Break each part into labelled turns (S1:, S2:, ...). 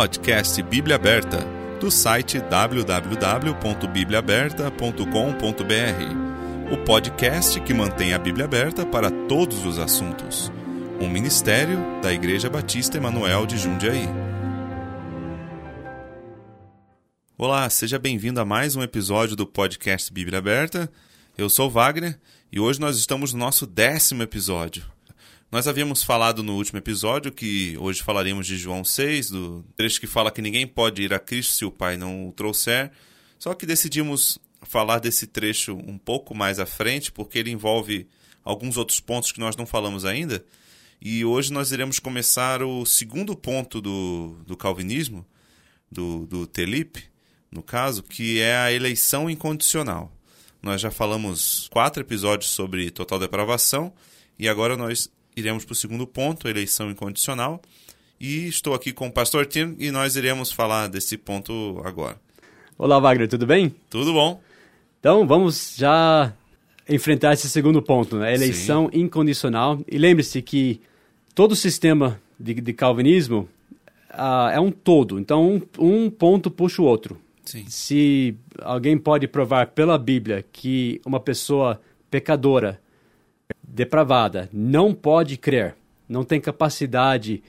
S1: podcast Bíblia Aberta, do site www.bibliaaberta.com.br. O podcast que mantém a Bíblia aberta para todos os assuntos. Um ministério da Igreja Batista Emanuel de Jundiaí. Olá, seja bem-vindo a mais um episódio do podcast Bíblia Aberta. Eu sou Wagner e hoje nós estamos no nosso décimo episódio. Nós havíamos falado no último episódio que hoje falaremos de João 6, do trecho que fala que ninguém pode ir a Cristo se o Pai não o trouxer. Só que decidimos falar desse trecho um pouco mais à frente, porque ele envolve alguns outros pontos que nós não falamos ainda. E hoje nós iremos começar o segundo ponto do, do calvinismo, do, do Telip, no caso, que é a eleição incondicional. Nós já falamos quatro episódios sobre total depravação e agora nós iremos para o segundo ponto, eleição incondicional. E estou aqui com o pastor Tim e nós iremos falar desse ponto agora.
S2: Olá, Wagner, tudo bem?
S1: Tudo bom.
S2: Então, vamos já enfrentar esse segundo ponto, né? eleição Sim. incondicional. E lembre-se que todo o sistema de, de calvinismo uh, é um todo, então um, um ponto puxa o outro.
S1: Sim.
S2: Se alguém pode provar pela Bíblia que uma pessoa pecadora depravada, não pode crer, não tem capacidade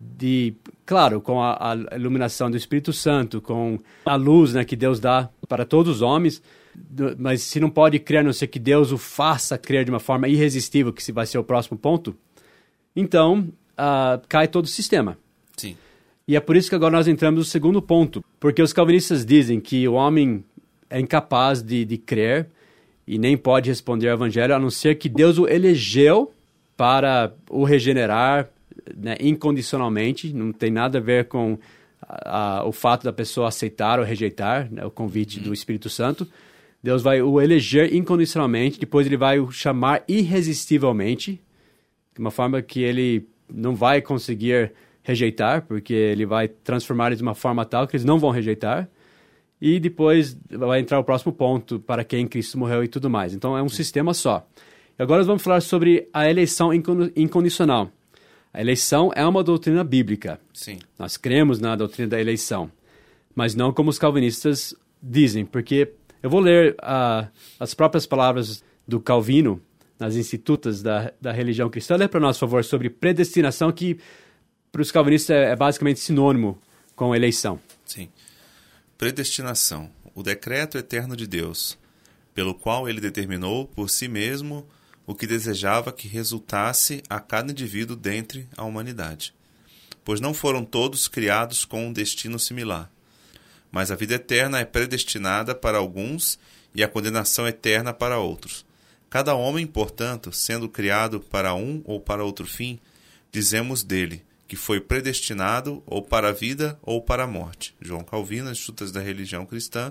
S2: de, claro, com a, a, iluminação do Espírito Santo, com a luz né, que Deus dá para todos os homens, mas se não pode crer, a não ser que Deus o faça crer de uma forma irresistível, que se vai ser o próximo ponto, então uh, cai todo o sistema.
S1: Sim.
S2: E é por isso que agora nós entramos no segundo ponto, porque os calvinistas dizem que o homem é incapaz de, de crer, e nem pode responder ao evangelho a não ser que Deus o elegeu para o regenerar né, incondicionalmente. Não tem nada a ver com a, a, o fato da pessoa aceitar ou rejeitar né, o convite do Espírito Santo. Deus vai o eleger incondicionalmente, depois ele vai o chamar irresistivelmente, de uma forma que ele não vai conseguir rejeitar, porque ele vai transformar eles de uma forma tal que eles não vão rejeitar e depois vai entrar o próximo ponto para quem Cristo morreu e tudo mais. Então é um sistema só. E agora nós vamos falar sobre a eleição incondicional. A eleição é uma doutrina bíblica.
S1: Sim.
S2: Nós cremos na doutrina da eleição, mas não como os calvinistas dizem, porque eu vou ler uh, as próprias palavras do Calvino nas institutas da, da religião cristã. Lê para nós, por favor, sobre predestinação, que para os calvinistas é, é basicamente sinônimo com eleição.
S1: Sim. Predestinação o decreto eterno de Deus, pelo qual ele determinou por si mesmo o que desejava que resultasse a cada indivíduo dentre a humanidade. Pois não foram todos criados com um destino similar. Mas a vida eterna é predestinada para alguns e a condenação eterna para outros. Cada homem, portanto, sendo criado para um ou para outro fim, dizemos dele: que foi predestinado ou para a vida ou para a morte. João Calvino, Institutas da Religião Cristã,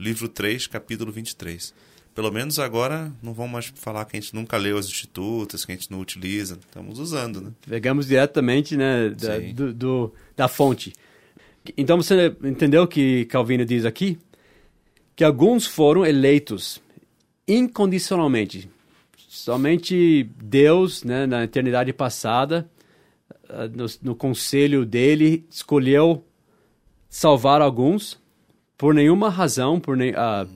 S1: livro 3, capítulo 23. Pelo menos agora não vamos mais falar que a gente nunca leu as institutas, que a gente não utiliza. Estamos usando, né?
S2: Pegamos diretamente né, da, do, do, da fonte. Então você entendeu o que Calvino diz aqui? Que alguns foram eleitos incondicionalmente. Somente Deus, né, na eternidade passada, no, no conselho dele, escolheu salvar alguns por nenhuma razão, por nem, uh,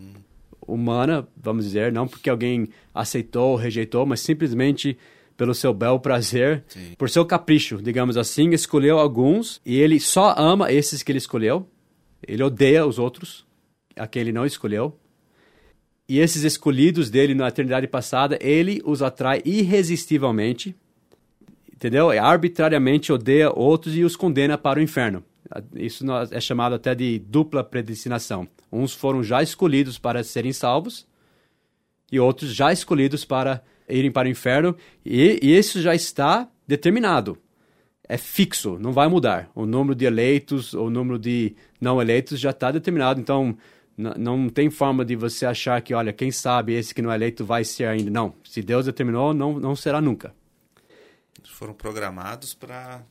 S2: humana, vamos dizer, não porque alguém aceitou ou rejeitou, mas simplesmente pelo seu bel prazer,
S1: Sim.
S2: por seu capricho, digamos assim, escolheu alguns e ele só ama esses que ele escolheu. Ele odeia os outros, a quem ele não escolheu. E esses escolhidos dele na eternidade passada, ele os atrai irresistivelmente entendeu? É arbitrariamente odeia outros e os condena para o inferno. Isso é chamado até de dupla predestinação. Uns foram já escolhidos para serem salvos e outros já escolhidos para irem para o inferno, e, e isso já está determinado. É fixo, não vai mudar. O número de eleitos, o número de não eleitos já está determinado. Então, não tem forma de você achar que, olha, quem sabe esse que não é eleito vai ser ainda. Não. Se Deus determinou, não, não será nunca
S1: foram programados para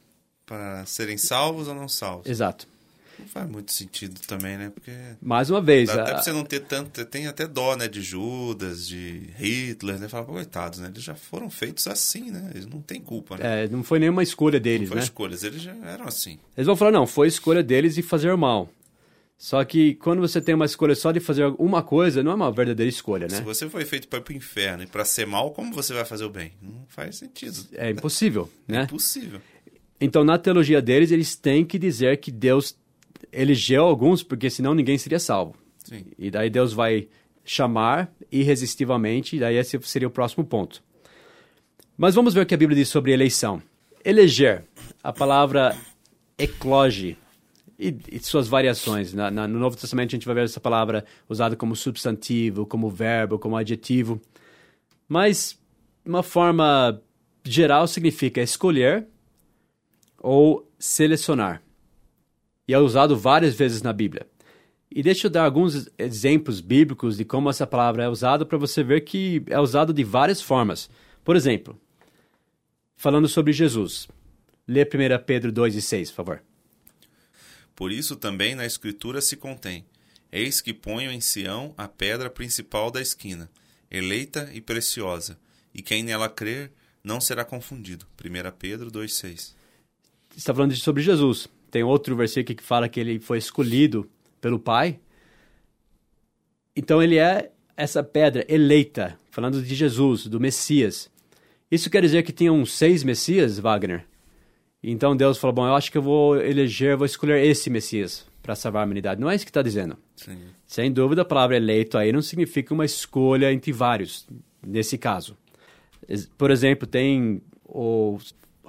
S1: serem salvos ou não salvos.
S2: Exato.
S1: Não faz muito sentido também, né? Porque.
S2: Mais uma vez.
S1: Dá
S2: a-
S1: até pra você não ter tanto. Tem até dó, né? De Judas, de Hitler, né? Fala, coitados, né? Eles já foram feitos assim, né? Eles não têm culpa, né?
S2: é, não foi nenhuma escolha
S1: não
S2: deles,
S1: foi
S2: né?
S1: escolhas, eles já eram assim.
S2: Eles vão falar, não, foi escolha deles de fazer mal. Só que quando você tem uma escolha só de fazer uma coisa, não é uma verdadeira escolha,
S1: Se
S2: né?
S1: você foi feito para ir pro inferno e para ser mal, como você vai fazer o bem? Não faz sentido.
S2: É impossível, né?
S1: Impossível.
S2: Então, na teologia deles, eles têm que dizer que Deus elegeu alguns, porque senão ninguém seria salvo.
S1: Sim.
S2: E daí Deus vai chamar irresistivelmente, e daí esse seria o próximo ponto. Mas vamos ver o que a Bíblia diz sobre eleição. Eleger, a palavra ecloge e, e suas variações. Na- na- no Novo Testamento a gente vai ver essa palavra usada como substantivo, como verbo, como adjetivo. Mas, de uma forma geral, significa escolher ou selecionar. E é usado várias vezes na Bíblia. E deixa eu dar alguns exemplos bíblicos de como essa palavra é usada para você ver que é usado de várias formas. Por exemplo, falando sobre Jesus. Lê 1 Pedro 2 e 6, por favor.
S1: Por isso também na Escritura se contém: Eis que ponho em Sião a pedra principal da esquina, eleita e preciosa, e quem nela crer não será confundido. 1 Pedro 2,6.
S2: Está falando sobre Jesus. Tem outro versículo que fala que ele foi escolhido pelo Pai. Então ele é essa pedra eleita, falando de Jesus, do Messias. Isso quer dizer que tinham seis Messias, Wagner? Então Deus falou: Bom, eu acho que eu vou eleger, vou escolher esse Messias para salvar a humanidade. Não é isso que está dizendo.
S1: Sim.
S2: Sem dúvida, a palavra eleito aí não significa uma escolha entre vários, nesse caso. Por exemplo, tem o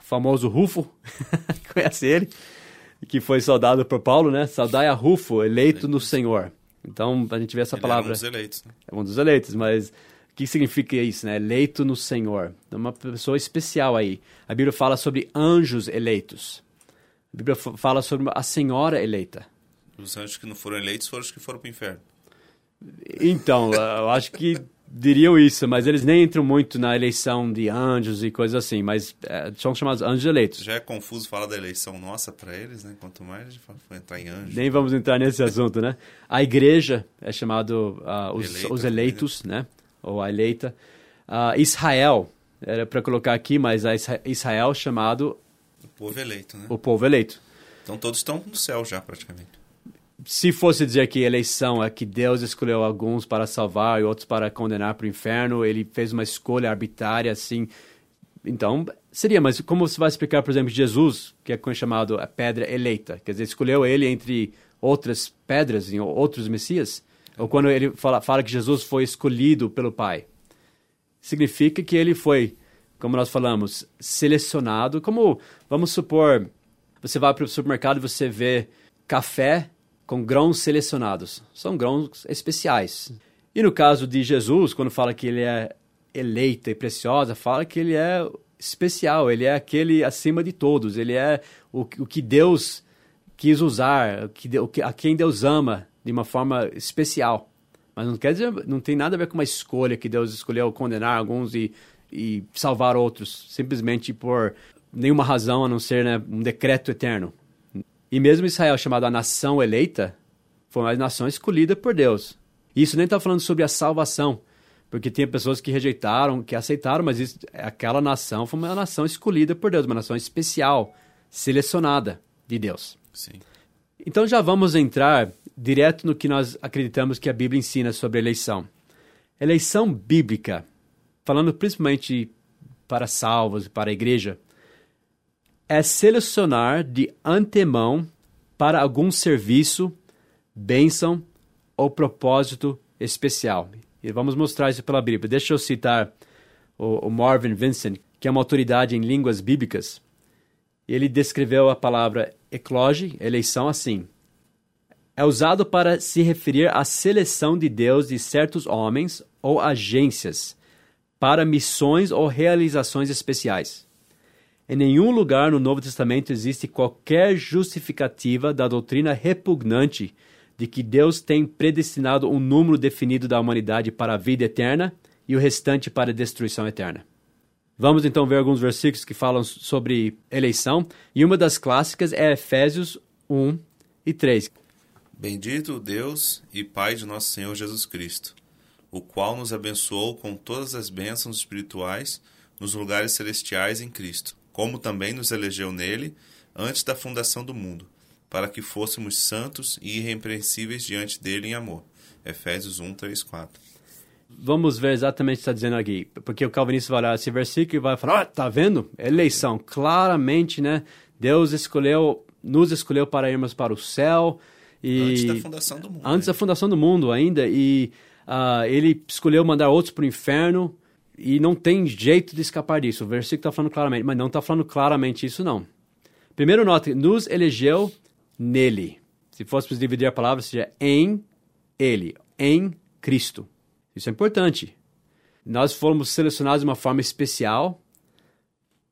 S2: famoso Rufo, conhece ele? Que foi saudado por Paulo, né? Saudai a Rufo, eleito no Senhor. Então, a gente vê essa
S1: Ele
S2: palavra.
S1: era um dos eleitos. Né?
S2: É um dos eleitos, mas o que significa isso, né? Eleito no Senhor. É uma pessoa especial aí. A Bíblia fala sobre anjos eleitos. A Bíblia fa- fala sobre a Senhora eleita.
S1: Os anjos que não foram eleitos foram os que foram para o inferno.
S2: Então, eu acho que diriam isso, mas eles nem entram muito na eleição de anjos e coisas assim, mas é, são chamados anjos eleitos.
S1: Já é confuso falar da eleição nossa para eles, né? Quanto mais a gente fala, foi entrar em anjo.
S2: Nem vamos entrar nesse assunto, né? A igreja é chamado ah, os, os eleitos, né? Ou a eleita. Ah, Israel, era para colocar aqui, mas Israel chamado
S1: O povo eleito, né?
S2: o povo eleito.
S1: Então todos estão no céu já, praticamente.
S2: Se fosse dizer que eleição é que Deus escolheu alguns para salvar e outros para condenar para o inferno, ele fez uma escolha arbitrária, assim. Então, seria, mas como você vai explicar, por exemplo, Jesus, que é chamado a pedra eleita? Quer dizer, escolheu ele entre outras pedras, em outros messias? Ou quando ele fala, fala que Jesus foi escolhido pelo Pai? Significa que ele foi, como nós falamos, selecionado. Como, vamos supor, você vai para o supermercado e você vê café com grãos selecionados. São grãos especiais. E no caso de Jesus, quando fala que ele é eleita e preciosa, fala que ele é especial, ele é aquele acima de todos, ele é o, o que Deus quis usar, o que, o que- a quem Deus ama de uma forma especial. Mas não quer dizer, não tem nada a ver com uma escolha que Deus escolheu condenar alguns e, e salvar outros, simplesmente por nenhuma razão a não ser né, um decreto eterno. E mesmo Israel, chamado a nação eleita, foi uma nação escolhida por Deus. Isso nem está falando sobre a salvação, porque tem pessoas que rejeitaram, que aceitaram, mas isso, aquela nação foi uma nação escolhida por Deus, uma nação especial, selecionada de Deus.
S1: Sim.
S2: Então já vamos entrar direto no que nós acreditamos que a Bíblia ensina sobre eleição. Eleição bíblica, falando principalmente para salvos para a igreja, é selecionar de antemão para algum serviço, bênção ou propósito especial. E vamos mostrar isso pela Bíblia. Deixa eu citar o, o Marvin Vincent, que é uma autoridade em línguas bíblicas. Ele descreveu a palavra ecloge, eleição, assim. É usado para se referir à seleção de Deus de certos homens ou agências para missões ou realizações especiais. Em nenhum lugar no Novo Testamento existe qualquer justificativa da doutrina repugnante de que Deus tem predestinado um número definido da humanidade para a vida eterna e o restante para a destruição eterna. Vamos então ver alguns versículos que falam sobre eleição, e uma das clássicas é Efésios 1, e 3.
S1: Bendito Deus e Pai de nosso Senhor Jesus Cristo, o qual nos abençoou com todas as bênçãos espirituais nos lugares celestiais em Cristo, como também nos elegeu nele antes da fundação do mundo, para que fôssemos santos e irrepreensíveis diante dele em amor. Efésios 1, 3, 4.
S2: Vamos ver exatamente o que está dizendo aqui, porque o calvinista vai olhar esse versículo e vai falar, ah, tá vendo? Eleição, claramente, né? Deus escolheu, nos escolheu para irmos para o céu.
S1: E antes da fundação do mundo.
S2: Antes da fundação do mundo ainda, e uh, ele escolheu mandar outros para o inferno, e não tem jeito de escapar disso. O versículo está falando claramente, mas não está falando claramente isso, não. Primeiro, nota, nos elegeu nele. Se fôssemos dividir a palavra, seria em ele, em Cristo. Isso é importante. Nós fomos selecionados de uma forma especial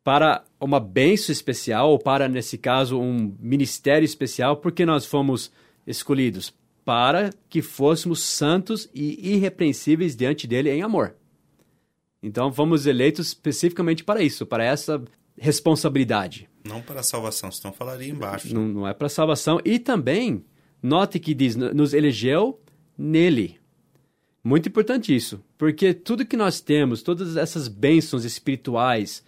S2: para uma bênção especial, ou para, nesse caso, um ministério especial, porque nós fomos escolhidos para que fôssemos santos e irrepreensíveis diante dele em amor. Então, fomos eleitos especificamente para isso, para essa responsabilidade.
S1: Não para a salvação, senão falaria embaixo.
S2: Não, não é para a salvação. E também, note que diz, nos elegeu nele. Muito importante isso, porque tudo que nós temos, todas essas bênçãos espirituais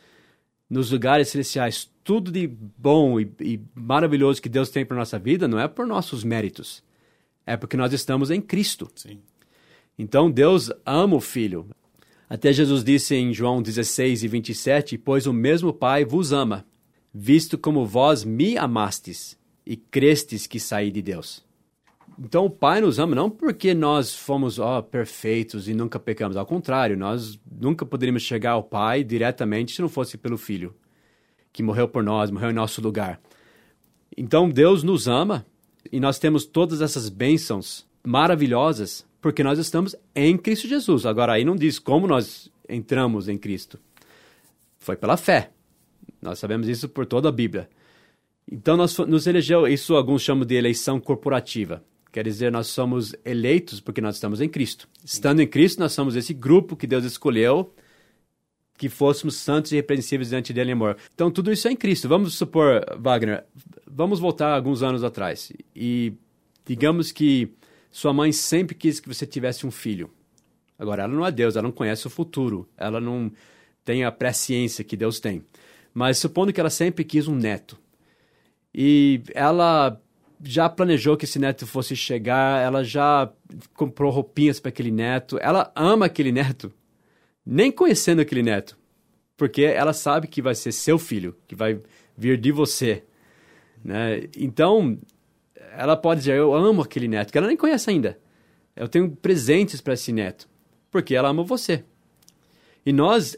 S2: nos lugares celestiais, tudo de bom e, e maravilhoso que Deus tem para nossa vida, não é por nossos méritos, é porque nós estamos em Cristo.
S1: Sim.
S2: Então Deus ama o Filho. Até Jesus disse em João 16 e 27: Pois o mesmo Pai vos ama, visto como vós me amastes e crestes que saí de Deus. Então o Pai nos ama não porque nós fomos ó, perfeitos e nunca pecamos. Ao contrário, nós nunca poderíamos chegar ao Pai diretamente se não fosse pelo Filho, que morreu por nós, morreu em nosso lugar. Então Deus nos ama e nós temos todas essas bênçãos maravilhosas porque nós estamos em Cristo Jesus. Agora, aí não diz como nós entramos em Cristo. Foi pela fé. Nós sabemos isso por toda a Bíblia. Então, nós nos elegeu, isso alguns chamam de eleição corporativa. Quer dizer, nós somos eleitos porque nós estamos em Cristo. Estando em Cristo, nós somos esse grupo que Deus escolheu que fôssemos santos e repreensíveis diante dele em amor. Então, tudo isso é em Cristo. Vamos supor, Wagner, vamos voltar alguns anos atrás e digamos que sua mãe sempre quis que você tivesse um filho. Agora, ela não é Deus, ela não conhece o futuro, ela não tem a presciência que Deus tem. Mas supondo que ela sempre quis um neto. E ela já planejou que esse neto fosse chegar, ela já comprou roupinhas para aquele neto, ela ama aquele neto, nem conhecendo aquele neto, porque ela sabe que vai ser seu filho, que vai vir de você. Né? Então, ela pode dizer, eu amo aquele neto, que ela nem conhece ainda. Eu tenho presentes para esse neto, porque ela ama você. E nós,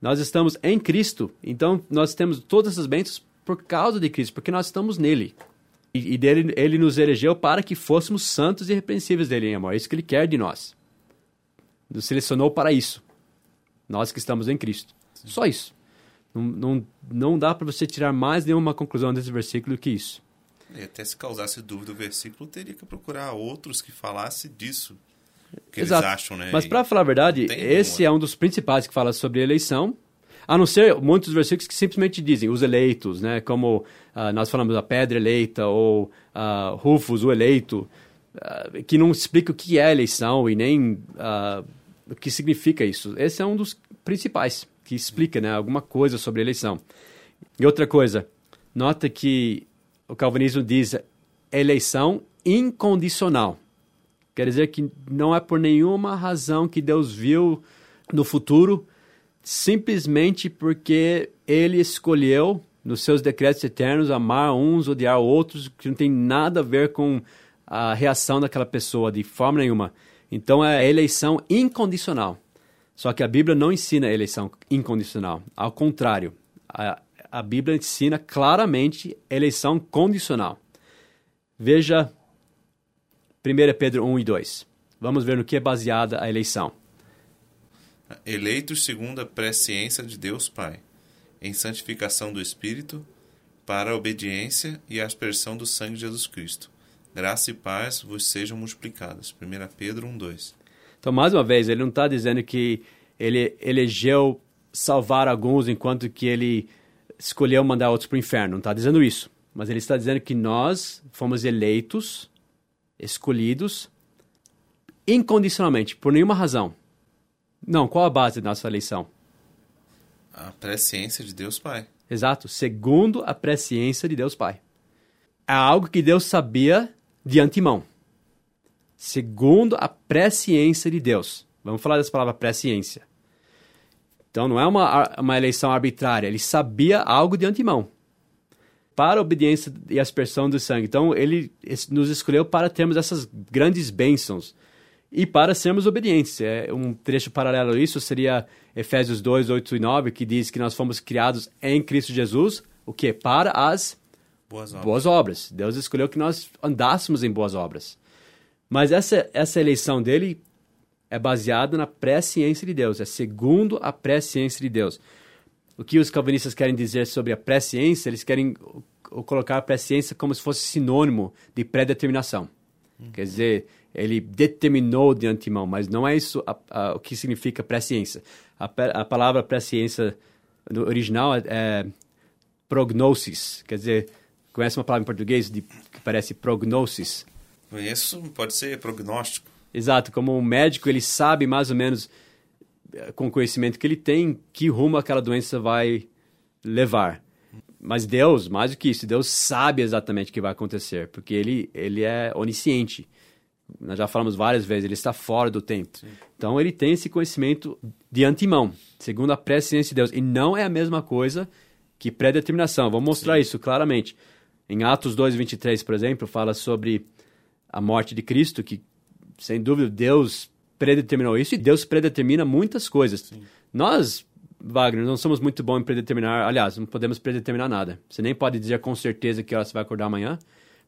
S2: nós estamos em Cristo, então nós temos todas essas bênçãos por causa de Cristo, porque nós estamos nele. E, e dele, ele nos elegeu para que fôssemos santos e irrepreensíveis dele em amor. É isso que ele quer de nós. Nos selecionou para isso. Nós que estamos em Cristo. Só isso. Não, não, não dá para você tirar mais nenhuma conclusão desse versículo que isso.
S1: E até se causasse dúvida do versículo, teria que procurar outros que falassem disso. Que Exato. eles acham, né?
S2: Mas para falar a verdade, esse uma... é um dos principais que fala sobre eleição. A não ser muitos versículos que simplesmente dizem os eleitos, né? Como uh, nós falamos a pedra eleita ou uh, Rufus, o eleito, uh, que não explica o que é eleição e nem o que significa isso. Esse é um dos principais que explica, né? Alguma coisa sobre eleição. E outra coisa, nota que o calvinismo diz eleição incondicional. Quer dizer que não é por nenhuma razão que Deus viu no futuro, simplesmente porque ele escolheu, nos seus decretos eternos, amar uns, odiar outros, que não tem nada a ver com a reação daquela pessoa, de forma nenhuma. Então é eleição incondicional. Só que a Bíblia não ensina eleição incondicional. Ao contrário, a a Bíblia ensina claramente eleição condicional. Veja 1 Pedro 1 e 2. Vamos ver no que é baseada a eleição.
S1: Eleitos segundo a presciência de Deus Pai, em santificação do Espírito, para a obediência e a aspersão do sangue de Jesus Cristo. Graça e paz vos sejam multiplicadas. 1 Pedro 1, 2.
S2: Então, mais uma vez, ele não está dizendo que ele elegeu salvar alguns enquanto que ele escolheu mandar outros para o inferno. Não está dizendo isso. Mas ele está dizendo que nós fomos eleitos, escolhidos, incondicionalmente, por nenhuma razão. Não, qual a base da nossa eleição?
S1: A presciência de Deus Pai.
S2: Exato, segundo a presciência de Deus Pai. É algo que Deus sabia de antemão. Segundo a presciência de Deus. Vamos falar dessa palavra presciência. Então não é uma, uma eleição arbitrária, ele sabia algo de antemão. Para a obediência e aspersão do sangue. Então ele nos escolheu para termos essas grandes bênçãos e para sermos obedientes. É um trecho paralelo a isso seria Efésios 2, 8 e 9, que diz que nós fomos criados em Cristo Jesus, o que? Para as
S1: Boas obras.
S2: boas obras. Deus escolheu que nós andássemos em boas obras. Mas essa, essa eleição dele é baseada na presciência de Deus, é segundo a presciência de Deus. O que os calvinistas querem dizer sobre a presciência, eles querem colocar a presciência como se fosse sinônimo de predeterminação. Hum. Quer dizer, ele determinou de antemão, mas não é isso a, a, o que significa presciência. A, a palavra presciência no original é, é prognosis, quer dizer, conhece uma palavra em português de, que parece prognosis?
S1: Conheço, pode ser prognóstico.
S2: Exato, como um médico, ele sabe mais ou menos, eh, com o conhecimento que ele tem, que rumo aquela doença vai levar. Mas Deus, mais do que isso, Deus sabe exatamente o que vai acontecer, porque ele, ele é onisciente. Nós já falamos várias vezes, ele está fora do tempo. Sim. Então ele tem esse conhecimento de antemão, segundo a presciência de Deus. E não é a mesma coisa que predeterminação. Vou mostrar Sim. isso claramente. Em Atos 2, 23, por exemplo, fala sobre a morte de Cristo, que sem dúvida Deus predeterminou isso e Deus predetermina muitas coisas. Sim. Nós, Wagner, não somos muito bons em predeterminar. Aliás, não podemos predeterminar nada. Você nem pode dizer com certeza que hora você vai acordar amanhã,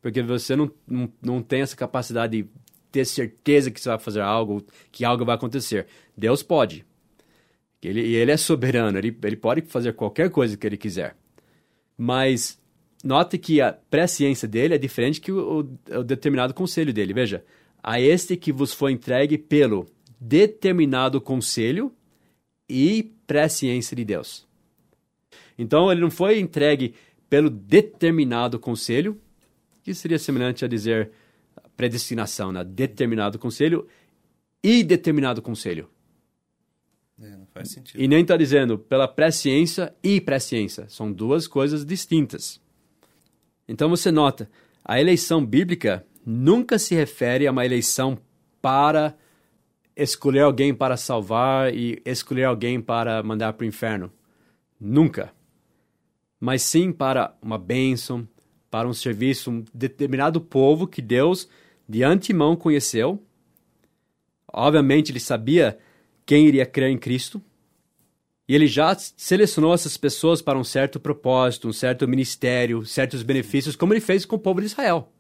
S2: porque você não, não, não tem essa capacidade de ter certeza que você vai fazer algo, que algo vai acontecer. Deus pode. Ele, e ele é soberano, ele, ele pode fazer qualquer coisa que ele quiser. Mas note que a presciência dele é diferente que o, o, o determinado conselho dele. Veja, a este que vos foi entregue pelo determinado conselho e presciência de Deus. Então, ele não foi entregue pelo determinado conselho, que seria semelhante a dizer predestinação, né? determinado conselho e determinado conselho.
S1: É, não faz sentido.
S2: E nem está dizendo pela presciência e presciência. São duas coisas distintas. Então você nota, a eleição bíblica nunca se refere a uma eleição para escolher alguém para salvar e escolher alguém para mandar para o inferno. Nunca. Mas sim para uma bênção, para um serviço, um determinado povo que Deus de antemão conheceu. Obviamente, ele sabia quem iria crer em Cristo. E ele já selecionou essas pessoas para um certo propósito, um certo ministério, certos benefícios, como ele fez com o povo de Israel.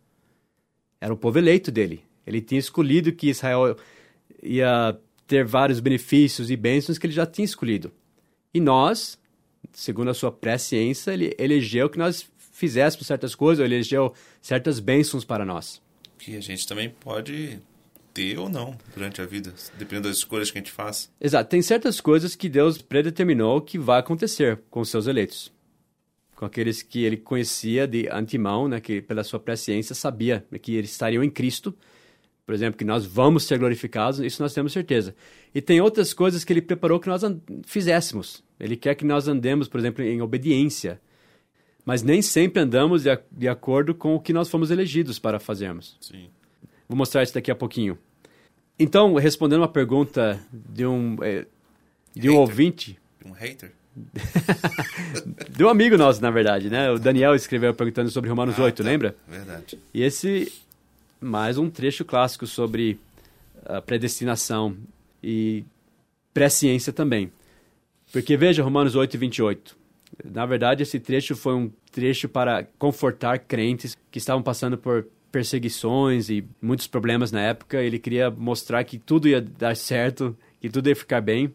S2: Era o povo eleito dele. Ele tinha escolhido que Israel ia ter vários benefícios e bênçãos que ele já tinha escolhido. E nós, segundo a sua presciência, ele elegeu que nós fizéssemos certas coisas, ele elegeu certas bênçãos para nós
S1: que a gente também pode ter ou não durante a vida, dependendo das escolhas que a gente faz.
S2: Exato. Tem certas coisas que Deus predeterminou que vai acontecer com os seus eleitos. Com aqueles que ele conhecia de antemão, né, que pela sua presciência sabia que eles estariam em Cristo. Por exemplo, que nós vamos ser glorificados, isso nós temos certeza. E tem outras coisas que ele preparou que nós fizéssemos. Ele quer que nós andemos, por exemplo, em obediência mas nem sempre andamos de, de acordo com o que nós fomos elegidos para fazermos.
S1: Sim.
S2: Vou mostrar isso daqui a pouquinho. Então, respondendo uma pergunta de um, é, de um hater. ouvinte.
S1: Um hater?
S2: de um amigo nosso, na verdade, né? O Daniel escreveu perguntando sobre Romanos ah, 8, tá. lembra?
S1: Verdade.
S2: E esse, mais um trecho clássico sobre a predestinação e presciência também. Porque veja Romanos 8, 28. Na verdade, esse trecho foi um trecho para confortar crentes que estavam passando por perseguições e muitos problemas na época. Ele queria mostrar que tudo ia dar certo, que tudo ia ficar bem.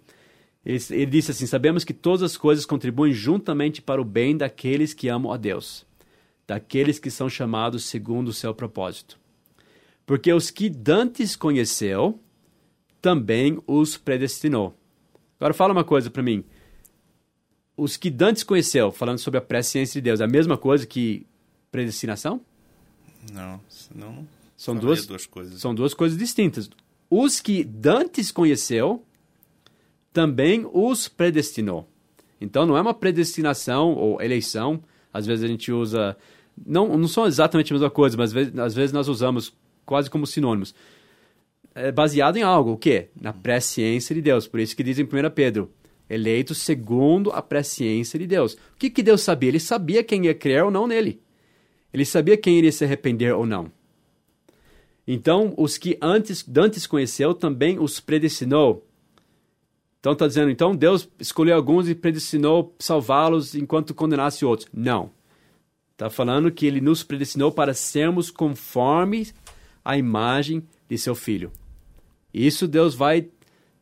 S2: Ele, ele disse assim: Sabemos que todas as coisas contribuem juntamente para o bem daqueles que amam a Deus, daqueles que são chamados segundo o seu propósito. Porque os que Dantes conheceu, também os predestinou. Agora fala uma coisa para mim os que Dantes conheceu, falando sobre a presciência de Deus, a mesma coisa que predestinação?
S1: Não, senão
S2: São duas,
S1: duas coisas.
S2: são duas coisas distintas. Os que dantes conheceu, também os predestinou. Então não é uma predestinação ou eleição. Às vezes a gente usa. Não, não são exatamente a mesma coisa, mas às vezes, às vezes nós usamos quase como sinônimos. É baseado em algo, o quê? Na presciência de Deus. Por isso que diz em 1 Pedro, eleito segundo a presciência de Deus. O que, que Deus sabia? Ele sabia quem ia crer ou não nele. Ele sabia quem iria se arrepender ou não. Então, os que antes, antes conheceu, também os predestinou. Então, está dizendo, então Deus escolheu alguns e predestinou salvá-los enquanto condenasse outros. Não. Está falando que ele nos predestinou para sermos conformes à imagem de seu filho. Isso Deus vai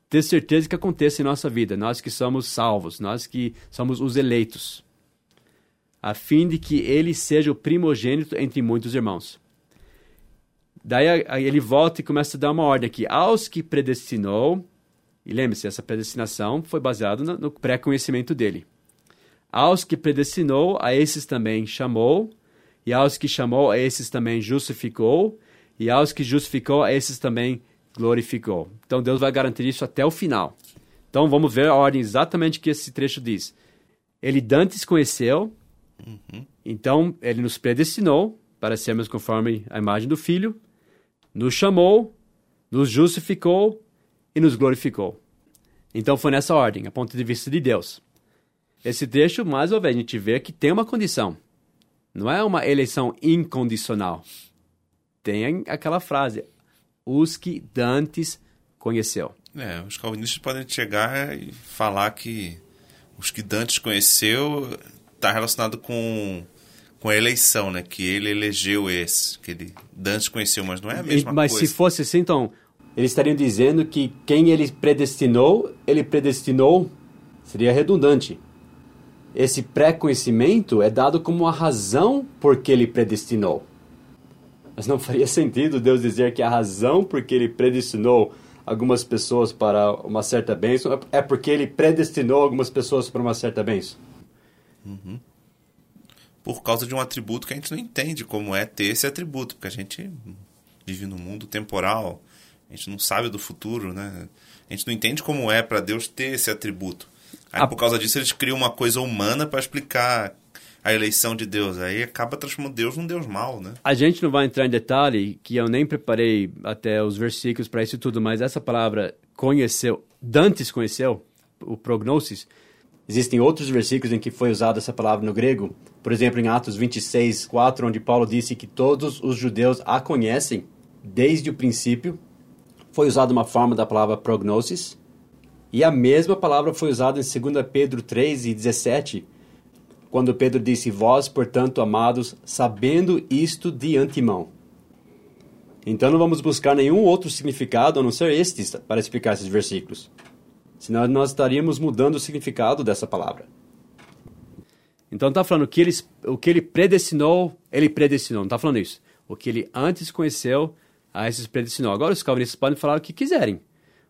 S2: ter certeza que aconteça em nossa vida, nós que somos salvos, nós que somos os eleitos, a fim de que ele seja o primogênito entre muitos irmãos. Daí aí ele volta e começa a dar uma ordem aqui. Aos que predestinou, e lembre-se, essa predestinação foi baseada no, no pré-conhecimento dele. Aos que predestinou, a esses também chamou, e aos que chamou, a esses também justificou, e aos que justificou, a esses também glorificou. Então Deus vai garantir isso até o final. Então vamos ver a ordem exatamente que esse trecho diz. Ele dantes conheceu, então ele nos predestinou para sermos conforme a imagem do Filho, nos chamou, nos justificou e nos glorificou. Então foi nessa ordem, a ponto de vista de Deus. Esse trecho, mais uma vez, a gente vê que tem uma condição. Não é uma eleição incondicional. Tem aquela frase, os que dantes conheceu.
S1: É, os calvinistas podem chegar e falar que os que Dantes conheceu está relacionado com, com a eleição, né? Que ele elegeu esse, que ele Dantes conheceu, mas não é a mesma
S2: Mas
S1: coisa.
S2: se fosse assim, então, eles estariam dizendo que quem ele predestinou, ele predestinou, seria redundante. Esse pré-conhecimento é dado como a razão por que ele predestinou. Mas não faria sentido Deus dizer que a razão por que ele predestinou algumas pessoas para uma certa bênção é porque ele predestinou algumas pessoas para uma certa bênção.
S1: Por causa de um atributo que a gente não entende como é ter esse atributo, porque a gente vive num mundo temporal, a gente não sabe do futuro, né? A gente não entende como é para Deus ter esse atributo. Aí,
S2: A-
S1: por causa disso, eles criam uma coisa humana para explicar a eleição de Deus. Aí acaba transformando Deus num Deus mau, né?
S2: A gente não vai entrar em detalhe, que eu nem preparei até os versículos para isso tudo, mas essa palavra conheceu, Dantes conheceu, o prognosis. Existem outros versículos em que foi usada essa palavra no grego. Por exemplo, em Atos 26, 4, onde Paulo disse que todos os judeus a conhecem desde o princípio. Foi usada uma forma da palavra prognosis. E a mesma palavra foi usada em 2 Pedro 3 e 17, quando Pedro disse: Vós, portanto, amados, sabendo isto de antemão. Então não vamos buscar nenhum outro significado a não ser este para explicar esses versículos. Senão nós estaríamos mudando o significado dessa palavra. Então está falando que ele, o que ele predestinou, ele predestinou. Não está falando isso. O que ele antes conheceu, a esses predestinou. Agora os calvinistas podem falar o que quiserem.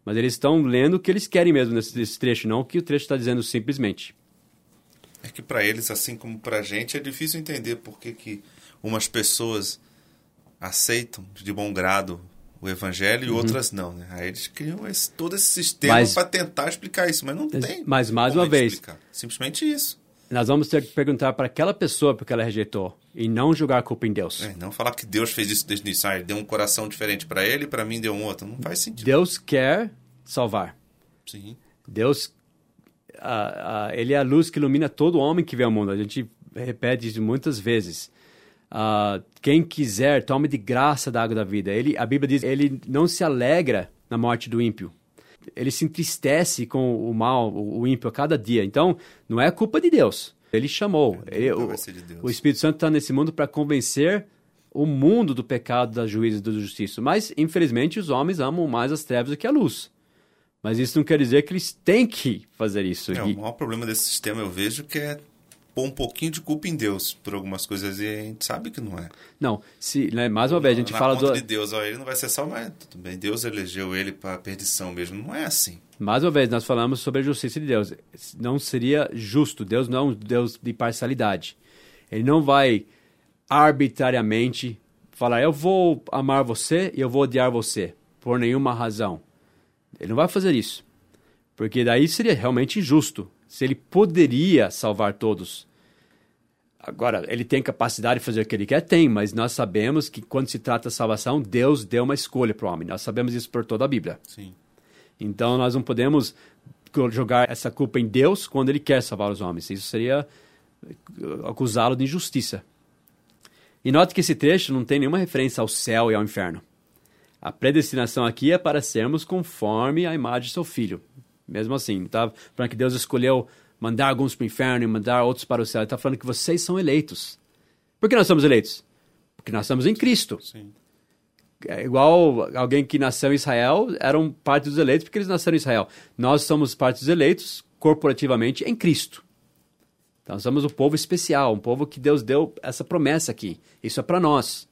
S2: Mas eles estão lendo o que eles querem mesmo nesse, nesse trecho, não o que o trecho está dizendo simplesmente.
S1: É que para eles, assim como para a gente, é difícil entender por que, que umas pessoas aceitam de bom grado o evangelho e outras não, né? Aí eles criam esse- todo esse sistema
S2: Uhum.
S1: Para tentar explicar isso, mas não tem.
S2: mas, mais uma vez-
S1: explicar. Simplesmente isso.
S2: Nós vamos ter que perguntar para aquela pessoa porque ela rejeitou e não jogar a culpa em Deus.
S1: É, não falar que Deus fez isso desde o início. Ah, deu um coração diferente para ele e para mim deu um outro. Não faz sentido.
S2: Deus quer salvar.
S1: Sim.
S2: Deus, ah, ah, ele é a luz que ilumina todo homem que vê o mundo. A gente repete isso muitas vezes. Ah, quem quiser, tome de graça da água da vida. Ele, a Bíblia diz, ele não se alegra na morte do ímpio. Ele se entristece com o mal, o, o ímpio a cada dia. Então, não é culpa de Deus. Ele chamou. Ele-
S1: nunca
S2: o,
S1: vai ser de
S2: o Espírito Santo está nesse mundo para convencer o mundo do pecado, da juíza e da justiça. Mas, infelizmente, os homens amam mais as trevas do que a luz. Mas isso não quer dizer que eles têm que fazer isso.
S1: É,
S2: E-
S1: o maior problema desse sistema eu vejo que é pôr um pouquinho de culpa em Deus por algumas coisas e a gente sabe que não é.
S2: Não, se, né, mais uma vez, a gente
S1: Na
S2: fala do,
S1: de Deus, ó, ele não vai ser salvo, mas tudo bem. Deus elegeu ele para perdição mesmo. Não é assim.
S2: mais uma vez, nós falamos sobre a justiça de Deus. Não seria justo. Deus não é um Deus de parcialidade. Ele não vai arbitrariamente falar, eu vou amar você e eu vou odiar você, por nenhuma razão. Ele não vai fazer isso. Porque daí seria realmente injusto. Se ele poderia salvar todos. Agora, ele tem capacidade de fazer o que ele quer? Tem, mas nós sabemos que quando se trata de salvação, Deus deu uma escolha para o homem. Nós sabemos isso por toda a Bíblia.
S1: Sim.
S2: Então nós não podemos jogar essa culpa em Deus quando ele quer salvar os homens. Isso seria acusá-lo de injustiça. E note que esse trecho não tem nenhuma referência ao céu e ao inferno. A predestinação aqui é para sermos conforme a imagem de seu filho. Mesmo assim, tá falando que Deus escolheu mandar alguns para o inferno e mandar outros para o céu. Ele está falando que vocês são eleitos. Por que nós somos eleitos? Porque nós estamos em Cristo.
S1: Sim.
S2: É igual alguém que nasceu em Israel, eram parte dos eleitos porque eles nasceram em Israel. Nós somos parte dos eleitos corporativamente em Cristo. Então somos um povo especial, um povo que Deus deu essa promessa aqui. Isso é para nós.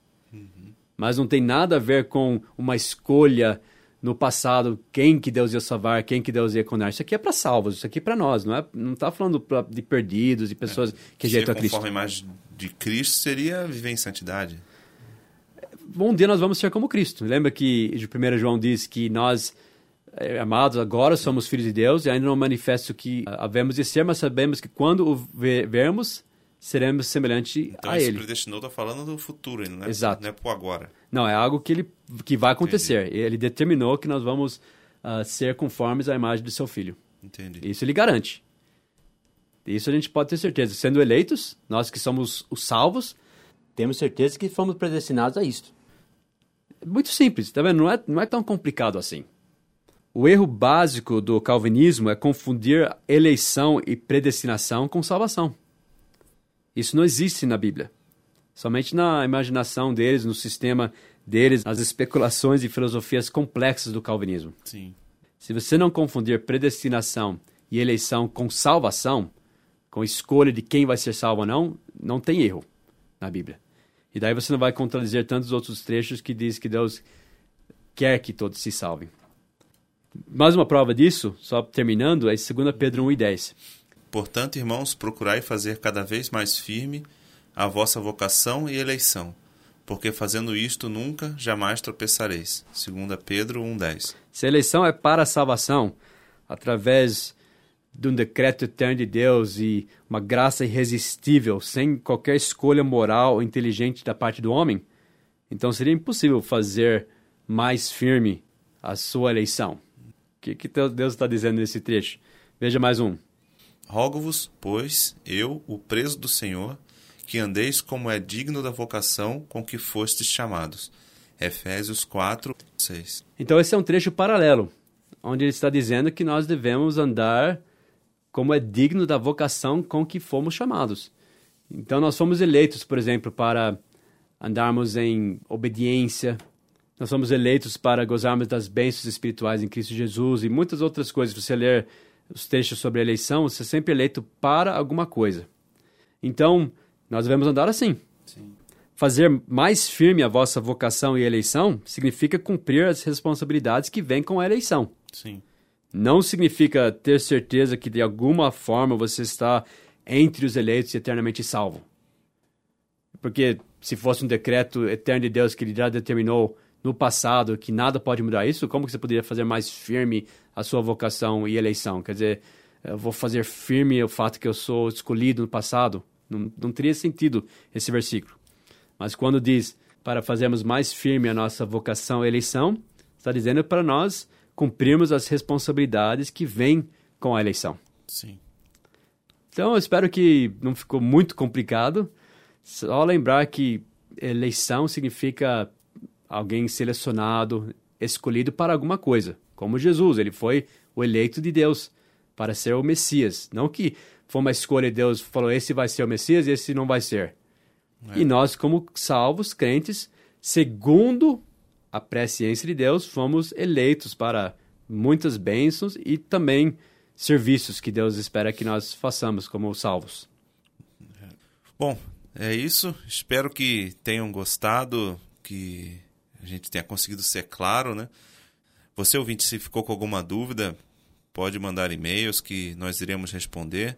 S2: Mas não tem nada a ver com uma escolha no passado, quem que Deus ia salvar, quem que Deus ia condenar. Isso aqui é para salvos, isso aqui é para nós, não é? Não está falando pra, de perdidos, de pessoas é. que rejeitam a Cristo.
S1: Conforme a imagem de Cristo seria viver em santidade.
S2: Um dia nós vamos ser como Cristo. Lembra que de 1 João diz que nós é, amados, agora somos filhos de Deus e ainda não manifesto que havemos de ser, mas sabemos que quando o vermos, seremos semelhante
S1: então,
S2: a Ele.
S1: predestinou está falando do futuro, não é,
S2: Exato.
S1: não é por agora.
S2: Não, é algo que, ele, que vai acontecer. Entendi. Ele determinou que nós vamos uh, ser conformes à imagem do seu Filho.
S1: Entendi.
S2: Isso ele garante. Isso a gente pode ter certeza. Sendo eleitos, nós que somos os salvos, temos certeza que fomos predestinados a isto. Muito simples, tá vendo? Não é, não é tão complicado assim. O erro básico do calvinismo é confundir eleição e predestinação com salvação. Isso não existe na Bíblia. Somente na imaginação deles, no sistema deles, nas especulações e filosofias complexas do calvinismo.
S1: Sim.
S2: Se você não confundir predestinação e eleição com salvação, com escolha de quem vai ser salvo ou não, não tem erro na Bíblia. E daí você não vai contradizer tantos outros trechos que diz que Deus quer que todos se salvem. Mais uma prova disso, só terminando, é 2 Pedro 1 e 10.
S1: Portanto, irmãos, procurai fazer cada vez mais firme a vossa vocação e eleição, porque fazendo isto nunca, jamais tropeçareis. 2 Pedro 1,10
S2: Se a eleição é para a salvação, através de um decreto eterno de Deus e uma graça irresistível, sem qualquer escolha moral ou inteligente da parte do homem, então seria impossível fazer mais firme a sua eleição que, que Deus está dizendo nesse trecho? Veja mais um.
S1: Rogo-vos, pois, eu, o preso do Senhor, que andeis como é digno da vocação com que fostes chamados. Efésios 4, 6.
S2: Então, esse é um trecho paralelo, onde ele está dizendo que nós devemos andar como é digno da vocação com que fomos chamados. Então, nós fomos eleitos, por exemplo, para andarmos em obediência, nós somos eleitos para gozarmos das bênçãos espirituais em Cristo Jesus e muitas outras coisas. Você ler os textos sobre a eleição, você é sempre eleito para alguma coisa. Então, nós devemos andar assim.
S1: Sim.
S2: Fazer mais firme a vossa vocação e eleição significa cumprir as responsabilidades que vêm com a eleição.
S1: Sim.
S2: Não significa ter certeza que de alguma forma você está entre os eleitos e eternamente salvo. Porque se fosse um decreto eterno de Deus que ele já determinou no passado que nada pode mudar isso, como que você poderia fazer mais firme a sua vocação e eleição? Quer dizer, eu vou fazer firme o fato que eu sou escolhido no passado? Não, não teria sentido esse versículo. Mas quando diz para fazermos mais firme a nossa vocação e eleição, está dizendo para nós cumprirmos as responsabilidades que vêm com a eleição.
S1: Sim.
S2: Então, eu espero que não ficou muito complicado. Só lembrar que eleição significa alguém selecionado, escolhido para alguma coisa, como Jesus, ele foi o eleito de Deus para ser o Messias. Não que foi uma escolha de Deus, falou esse vai ser o Messias e esse não vai ser. É. E nós, como salvos, crentes, segundo a presciência de Deus, fomos eleitos para muitas bênçãos e também serviços que Deus espera que nós façamos como salvos.
S1: Bom, é isso. Espero que tenham gostado, que gente tenha conseguido ser claro, né? Você ouvinte, se ficou com alguma dúvida, pode mandar e-mails que nós iremos responder.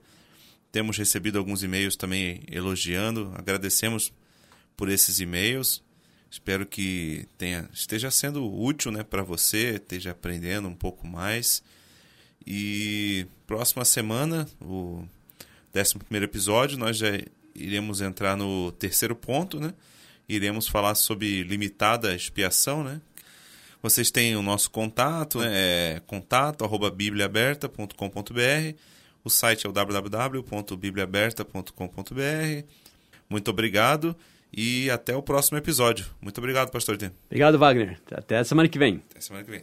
S1: Temos recebido alguns e-mails também elogiando, agradecemos por esses e-mails. Espero que tenha, esteja sendo útil né, para você, esteja aprendendo um pouco mais. E próxima semana, o 11 episódio, nós já iremos entrar no terceiro ponto, né? Iremos falar sobre limitada expiação, né? Vocês têm o nosso contato, né? é contato@bibliaaberta.com.br. O site é o www.bibliaaberta.com.br. Muito obrigado e até o próximo episódio. Muito obrigado, pastor Dino.
S2: Obrigado, Wagner. Até a semana que vem.
S1: Até semana que vem.